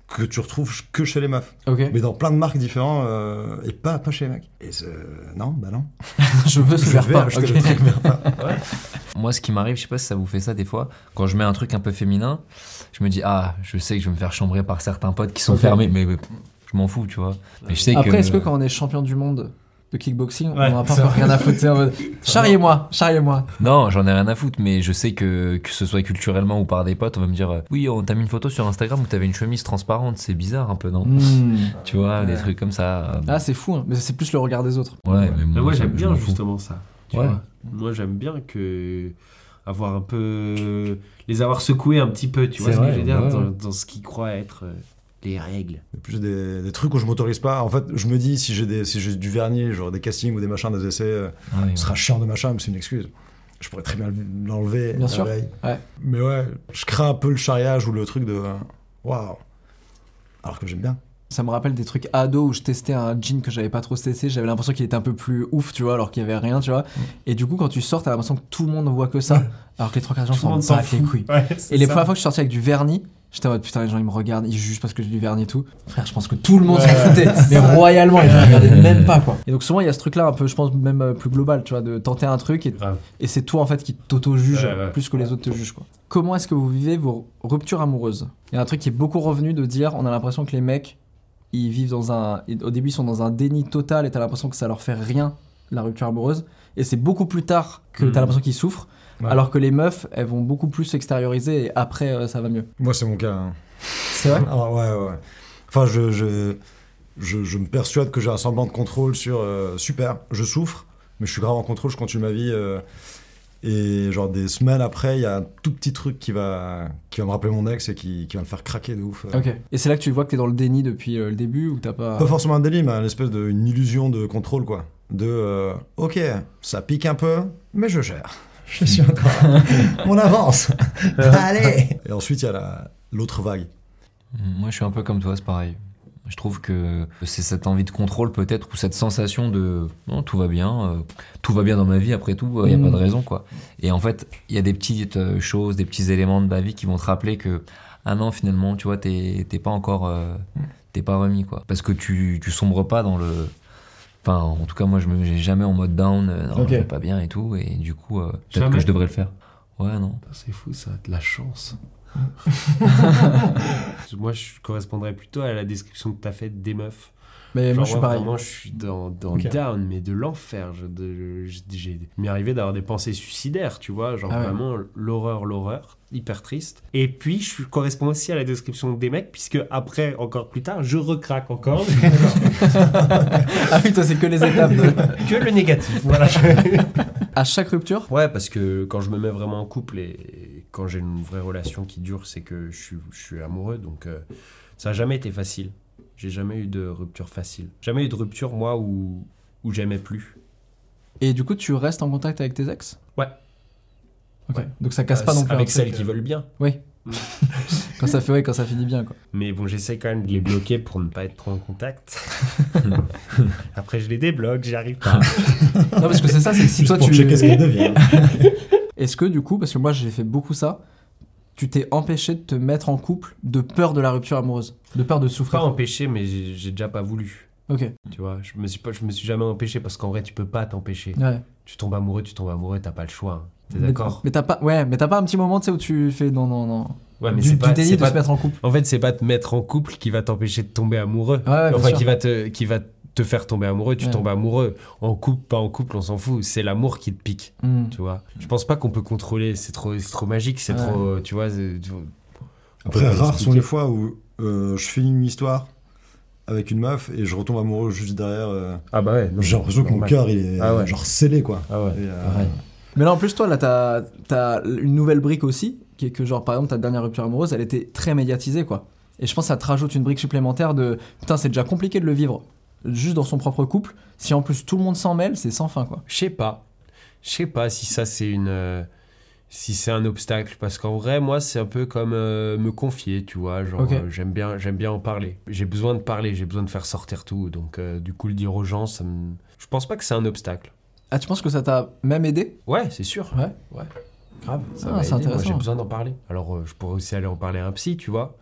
que tu retrouves que chez les meufs, mais dans plein de marques différentes euh, et pas, pas chez les mecs. Et c'est- non, bah non. je veux ce Je vert vais pas. acheter ok. le truc vert peint. Moi, ce qui m'arrive, je sais pas si ça vous fait ça des fois, quand je mets un truc un peu féminin, je me dis, ah, je sais que je vais me faire chambrer par certains potes qui sont fermés, mais, mais je m'en fous, tu vois. Mais je sais Après que. est-ce que quand on est champion du monde de kickboxing Ouais, on n'a pas encore rien à foutre c'est en mode charriez-moi charriez-moi. Non, j'en ai rien à foutre, mais je sais que, que ce soit culturellement ou par des potes, on va me dire, euh, oui, on t'a mis une photo sur Instagram où t'avais une chemise transparente, c'est bizarre un peu, non Hmm. Tu vois, des trucs comme ça. euh, Ah c'est fou hein. mais c'est plus le regard des autres. ouais, mais Mais moi, j'aime bien justement ça. tu Ouais. vois. Moi, j'aime bien que avoir un peu les avoir secoués un petit peu, tu vois ce que je veux dire ouais. dans, dans ce qu'ils croient être euh, les règles. Plus des, des trucs où je m'autorise pas. En fait, je me dis, si j'ai des- si j'ai du vernis, genre des castings ou des machins, des essais, euh, Ah oui, ce sera chiant de machin, mais c'est une excuse. Je pourrais très bien l'enlever. Bien sûr. Ouais. Mais ouais, je crains un peu le charriage ou le truc de. Waouh. Alors que j'aime bien. Ça me rappelle des trucs ado où je testais un jean que j'avais pas trop testé. J'avais l'impression qu'il était un peu plus ouf, tu vois, alors qu'il y avait rien, tu vois. Et du coup, quand tu sors, t'as l'impression que tout le monde voit que ça, alors que les trois quarts des gens s'en battent les couilles. Ouais, Et les ça. premières fois que je suis sorti avec du vernis, j'étais en mode putain, les gens ils me regardent, ils jugent parce que j'ai du vernis et tout. Frère, je pense que tout le monde s'en foutait, mais royalement, ils me regardaient même pas quoi. Et donc souvent il y a ce truc là un peu, je pense même euh, plus global, tu vois, de tenter un truc et, c'est toi en fait qui t'auto-juge Ouais, ouais. plus que les autres te jugent quoi. Comment est-ce que vous vivez vos ruptures amoureuses? Il y a un truc qui est beaucoup revenu de dire, on a l'impression que les mecs ils vivent dans un. Au début, ils sont dans un déni total et t'as l'impression que ça leur fait rien, la rupture amoureuse. Et c'est beaucoup plus tard que Mhm. t'as l'impression qu'ils souffrent. Ouais. Alors que les meufs, elles vont beaucoup plus s'extérioriser et après, euh, ça va mieux. Moi, c'est mon cas. hein. C'est vrai? Ah, ouais, ouais. Enfin, je, je, je, je me persuade que j'ai un semblant de contrôle sur. euh, super, je souffre, mais je suis grave en contrôle, je continue ma vie. euh, et genre, des semaines après, il y a un tout petit truc qui va, qui va me rappeler mon ex et qui, qui va me faire craquer de ouf. euh. Ok. Et c'est là que tu vois que t'es dans le déni depuis euh, le début ou t'as pas. Pas forcément un délit, mais une espèce de, une illusion de contrôle, quoi. De, euh, ok, ça pique un peu, mais je gère. Je suis encore. On avance. Allez. Et ensuite, il y a la- l'autre vague. Moi, je suis un peu comme toi, c'est pareil. Je trouve que c'est cette envie de contrôle peut-être ou cette sensation de non, tout va bien, euh, tout va bien dans ma vie après tout, il n'y a Mm. pas de raison quoi. Et en fait, il y a des petites euh, choses, des petits éléments de ma vie qui vont te rappeler que ah non finalement tu vois t'es t'es pas encore euh, t'es pas remis quoi. Parce que tu tu sombres pas dans le Enfin, en tout cas, moi, je me j'ai jamais en mode down, euh, non, Ok. je vais pas bien et tout, et du coup, euh, peut-être Jamais que je devrais le faire. Ouais, non. C'est fou ça, de la chance. Moi, je correspondrais plutôt à la description que tu as faite des meufs. Mais Genre, moi, je suis ouais, pareil. Vraiment, je suis dans, dans down, mais de l'enfer. J'ai- il m'est arrivé d'avoir des pensées suicidaires, tu vois. Genre Ah ouais. vraiment l'horreur, l'horreur. Hyper triste. Et puis, je correspond aussi à la description des mecs, puisque après, encore plus tard, je recraque encore. Ah oui, toi, c'est que les étapes. de- que le négatif. Voilà. À chaque rupture, Ouais, parce que quand je me mets vraiment en couple et quand j'ai une vraie relation qui dure, c'est que je suis, je suis amoureux. Donc, euh, ça n'a jamais été facile. J'ai jamais eu de rupture facile. Jamais eu de rupture, moi, où, où j'aimais plus. et du coup, tu restes en contact avec tes ex? Ouais. Ok. Ouais. Donc ça casse pas Euh, non plus. Avec celles truc, qui euh, veulent bien. Oui. quand ça fait, ouais, quand ça finit bien, quoi. Mais bon, j'essaie quand même de les bloquer pour ne pas être trop en contact. Après, je les débloque, j'y arrive pas. Non, parce que c'est ça, c'est que si toi pour tu. checker ce qu'elle devient. Est-ce que du coup, parce que moi j'ai fait beaucoup ça, tu t'es empêché de te mettre en couple de peur de la rupture amoureuse, de peur de pas souffrir empêché, mais j'ai j'ai déjà pas voulu. Ok. Tu vois, je me suis pas, je me suis jamais empêché parce qu'en vrai, tu peux pas t'empêcher. Ouais. Tu tombes amoureux, tu tombes amoureux, t'as pas le choix. hein. T'es Mais- d'accord? Mais t'as pas, ouais, mais t'as pas un petit moment, tu sais, où tu fais non, non, non. Ouais, mais du, c'est du pas, déni c'est de pas- se mettre en couple. En fait, c'est pas te mettre en couple qui va t'empêcher de tomber amoureux. Ouais, ouais, bien enfin, sûr. qui va, te, qui va te faire tomber amoureux, tu Ouais. tombes amoureux. En couple, pas en couple, on s'en fout. C'est l'amour qui te pique, Hmm. tu vois. Je pense pas qu'on peut contrôler. C'est trop, c'est trop magique, c'est Ouais. trop, tu vois. Après, rares sont les fois où euh, je finis une histoire avec une meuf et je retombe amoureux juste derrière. euh, Ah bah ouais. J'ai l'impression que mon cœur il est Ah ouais. genre scellé quoi. Ah ouais. Et, euh, Pareil. Mais là, en plus, toi, là, t'as as une nouvelle brique aussi, qui est que, genre, par exemple, ta dernière rupture amoureuse, elle était très médiatisée, quoi. Et je pense que ça te rajoute une brique supplémentaire de putain, c'est déjà compliqué de le vivre juste dans son propre couple. Si en plus tout le monde s'en mêle, c'est sans fin, quoi. Je sais pas. Je sais pas si ça c'est une. euh, si c'est un obstacle. Parce qu'en vrai, moi, c'est un peu comme euh, me confier, tu vois. Genre, euh, j'aime bien, j'aime bien en parler. J'ai besoin de parler, j'ai besoin de faire sortir tout. Donc, du coup, le dire aux gens, ça me. Je pense pas que c'est un obstacle. Ah, tu penses que ça t'a même aidé? Ouais, c'est sûr. Ouais. Ouais. Grave. Ça Ah, m'a c'est intéressant. j'ai besoin d'en parler. Alors, je pourrais aussi aller en parler à un psy, tu vois.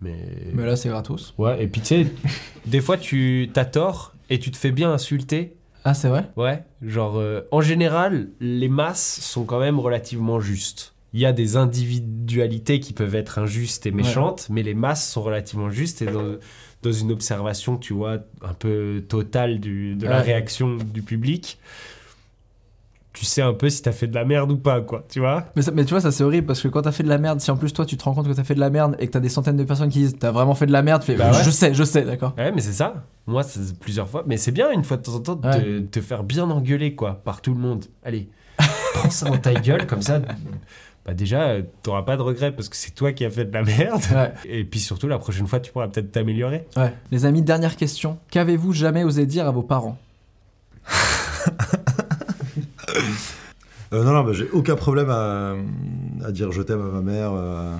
Mais. Mais là, c'est gratos. Ouais, et puis tu sais, des fois, tu t'as tort et tu te fais bien insulter. Ah, c'est vrai? Ouais, genre euh, en général, les masses sont quand même relativement justes. Il y a des individualités qui peuvent être injustes et méchantes, mais les masses sont relativement justes et dans, dans une observation, tu vois, un peu totale du- de la Ouais. réaction du public, tu sais un peu si t'as fait de la merde ou pas, quoi, tu vois mais, ça- mais tu vois, ça c'est horrible parce que quand t'as fait de la merde, si en plus toi tu te rends compte que t'as fait de la merde et que t'as des centaines de personnes qui disent t'as vraiment fait de la merde, tu fais Bah ouais. je sais, je sais, d'accord. Ouais, mais c'est ça. Moi, c'est plusieurs fois. Mais c'est bien, une fois de temps en temps, de Ouais. te, te faire bien engueuler, quoi, par tout le monde. Allez, prends ça dans ta gueule, comme ça. Bah déjà, t'auras pas de regrets parce que c'est toi qui as fait de la merde. Ouais. Et puis surtout, la prochaine fois, tu pourras peut-être t'améliorer. Ouais. Les amis, dernière question. Qu'avez-vous jamais osé dire à vos parents? Euh, non, non, bah, j'ai aucun problème à, à dire je t'aime à ma mère. euh,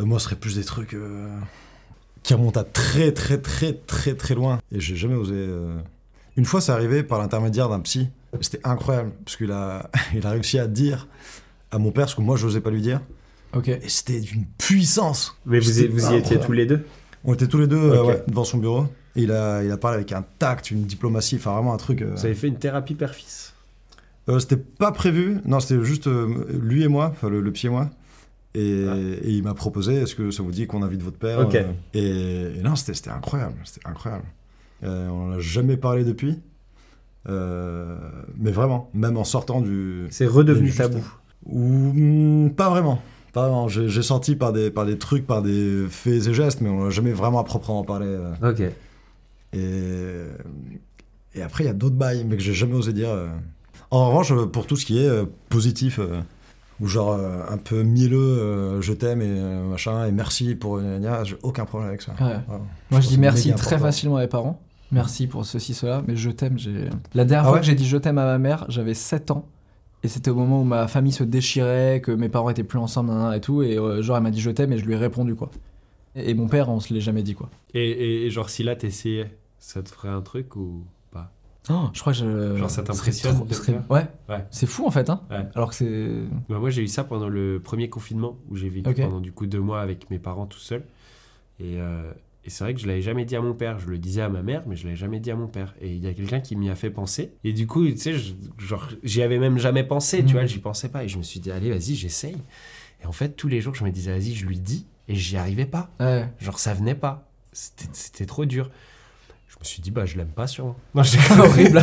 euh, moi, ce serait plus des trucs euh, qui remontent à très, très, très, très, très loin. Et j'ai jamais osé. euh. Une fois, c'est arrivé par l'intermédiaire d'un psy. C'était incroyable, parce qu'il a, il a réussi à dire à mon père ce que moi, je n'osais pas lui dire. Ok. Et c'était d'une puissance. Mais vous y- vous y étiez tous les deux? On était tous les deux euh, ouais, devant son bureau. Et il a, il a parlé avec un tact, une diplomatie, enfin vraiment un truc. euh, Vous avez fait une thérapie père-fils? Euh, c'était pas prévu, non, c'était juste euh, lui et moi, enfin le, le psy et moi. Et, Ah. et il m'a proposé, est-ce que ça vous dit qu'on invite votre père euh, et, et non, c'était incroyable, c'était incroyable. On n'a jamais parlé depuis, mais vraiment, même en sortant du... C'est redevenu tabou. Ou hmm, pas vraiment, pas vraiment. J'ai senti par des, par des trucs, par des faits et gestes, mais on n'a jamais vraiment à proprement parler. Ok. Et, et après, il y a d'autres bails, mais que j'ai jamais osé dire. En revanche, euh, pour tout ce qui est euh, positif, euh, ou genre un peu mielleux, je t'aime et machin, et merci pour j'ai aucun problème avec ça. Ouais. Voilà. Moi, Je dis merci très important. facilement à mes parents. Merci pour ceci, cela, mais je t'aime. J'ai la dernière Ah fois ouais que j'ai dit je t'aime à ma mère, j'avais 7 ans. Et c'était au moment où ma famille se déchirait, que mes parents étaient plus ensemble, nan, nan, et tout. Et euh, genre, elle m'a dit je t'aime et je lui ai répondu, quoi. Et, et mon père, on se l'est jamais dit, quoi. Et, et- et genre, si là, t'essayais, ça te ferait un truc ou Oh, je crois que je. Genre, ça t'impressionne trop- serait- Ouais. Ouais. C'est fou, en fait, hein. Ouais. Alors que c'est. Bah, moi, j'ai eu ça pendant le premier confinement où j'ai vécu pendant du coup deux mois avec mes parents tout seul. Et, euh, et c'est vrai que je l'avais jamais dit à mon père. Je le disais à ma mère, mais je l'avais jamais dit à mon père. Et il y a quelqu'un qui m'y a fait penser. Et du coup, tu sais, je- genre, j'y avais même jamais pensé, tu Mhm. vois, j'y pensais pas. Et je me suis dit, allez, vas-y, j'essaye. Et en fait, tous les jours, je me disais, vas-y, je lui dis. Et j'y arrivais pas. Ouais. Genre, ça venait pas. C'était c'était trop dur. Je me suis dit, bah, je l'aime pas sûrement. Non, je horrible.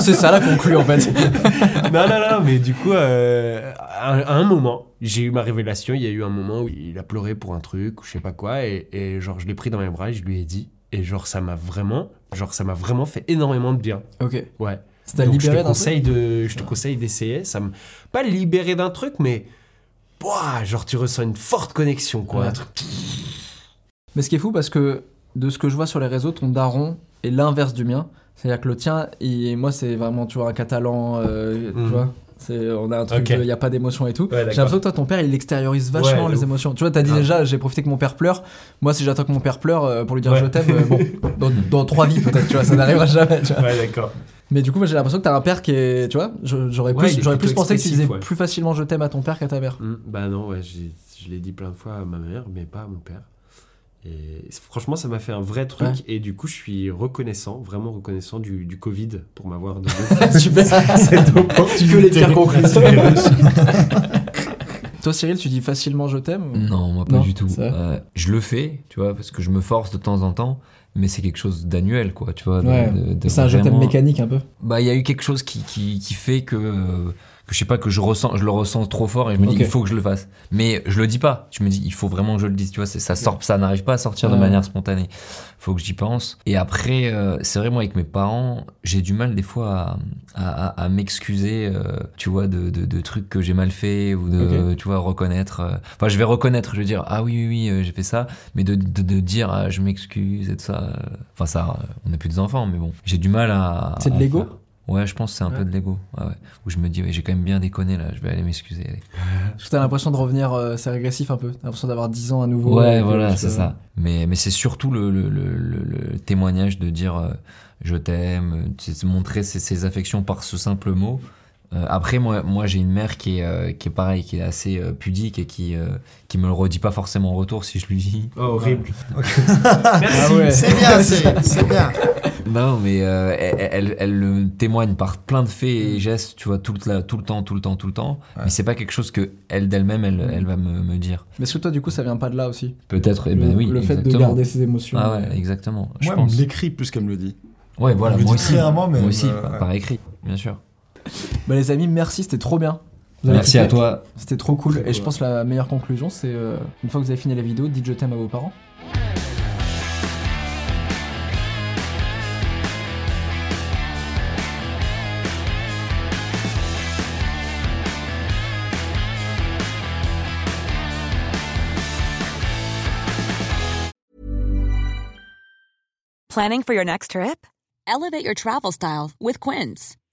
c'est ça la conclue, en fait. non, non, non, mais du coup, euh, à, un- à un moment, j'ai eu ma révélation. Il y a eu un moment où il a pleuré pour un truc ou je sais pas quoi. Et, et genre, je l'ai pris dans mes bras et je lui ai dit. Et genre, ça m'a vraiment, genre, ça m'a vraiment fait énormément de bien. Ok. Ouais. Ça t'a Donc, je libéré te d'un truc conseille de, je te conseille d'essayer. Ça me, pas libéré d'un truc, mais, Ouah, genre, tu ressens une forte connexion, quoi. Ouais. Un truc- Mais ce qui est fou, parce que de ce que je vois sur les réseaux, ton daron est l'inverse du mien. C'est-à-dire que le tien, il- moi, c'est vraiment, tu vois, un catalan, euh, Mhm. tu vois. C'est, on a un truc, il n'y a pas d'émotion et tout. Ouais, J'ai l'impression que toi, ton père, il extériorise vachement Ouais, les ouf. émotions. Tu vois, t'as dit Ah. déjà, j'ai profité que mon père pleure. Moi, si j'attends que mon père pleure euh, pour lui dire Ouais. je t'aime, euh, bon, dans, dans trois vies peut-être, tu vois, ça n'arrivera jamais. tu vois. Ouais, d'accord. Mais du coup, moi, j'ai l'impression que t'as un père qui est, tu vois, j'aurais plus, j'aurais plus pensé que tu disais plus facilement je t'aime à ton père qu'à ta mère. Hmm, bah non, ouais, j'ai- je l'ai dit plein de fois à ma mère, mais pas à mon père. Et franchement, ça m'a fait un vrai truc. Ouais. Et du coup, je suis reconnaissant, vraiment reconnaissant du, du Covid pour m'avoir donné cette opportunité. Tu peux les faire conclusion. Toi, Cyril, tu dis facilement je t'aime ou- Non, moi pas Non, du tout. Euh, je le fais, tu vois, parce que je me force de temps en temps, mais c'est quelque chose d'annuel, quoi, tu vois. Ouais. C'est un je t'aime mécanique un peu. Bah, il y a eu quelque chose qui, qui, qui fait que, euh, que je sais pas que je ressens, je le ressens trop fort et je me dis Ok. il faut que je le fasse. Mais je le dis pas. Je me dis il faut vraiment que je le dise. Tu vois, c'est- ça sort, ça n'arrive pas à sortir de Ouais. manière spontanée. Faut que j'y pense. Et après, euh, c'est vrai moi avec mes parents, j'ai du mal des fois à, à, à- m'excuser, euh, tu vois, de, de, de trucs que j'ai mal fait ou de, tu vois, reconnaître. euh, Enfin, je vais reconnaître. Je vais dire ah oui oui oui euh, j'ai fait ça, mais de, de, de dire ah, je m'excuse et tout ça. euh, Enfin ça, on n'est plus des enfants, mais bon, j'ai du mal à. C'est de l'ego. Ouais, je pense que c'est un peu de l'ego. Ouais, ouais. Où je me dis, j'ai quand même bien déconné là, je vais aller m'excuser. Parce que t'as l'impression de revenir, euh, c'est régressif un peu. T'as l'impression d'avoir 10 ans à nouveau. Ouais, que voilà, c'est ça. Mais, mais c'est surtout le, le, le, le- témoignage de dire euh, je t'aime, de montrer ses, ses affections par ce simple mot. Euh, après, moi, moi j'ai une mère qui est, euh, qui est pareil, qui est assez euh, pudique et qui, euh, qui me le redit pas forcément en retour si je lui dis. Oh, horrible. Ah ouais. C'est bien, c'est c'est bien. Non, mais euh, elle, elle, elle le témoigne par plein de faits et gestes, tu vois, tout le, tout le temps, tout le temps, tout le temps. Mais c'est pas quelque chose que elle d'elle-même, elle, elle va me, me dire. Mais est-ce que toi, du coup, ça vient pas de là aussi? Peut-être, eh Le, ben oui, le fait de garder ses émotions. Ah ouais, exactement. Je Moi, elle pense. me l'écrit plus qu'elle me le dit. Ouais, voilà, moi aussi. rarement, mais moi aussi, ouais. par écrit, bien sûr. Bah, les amis, merci, c'était trop bien. Vous avez Merci kiffé à toi. C'était trop cool. Et cool, je pense que la meilleure conclusion, c'est euh, une fois que vous avez fini la vidéo, dites je t'aime à vos parents. Planning for your next trip? Elevate your travel style with Quince.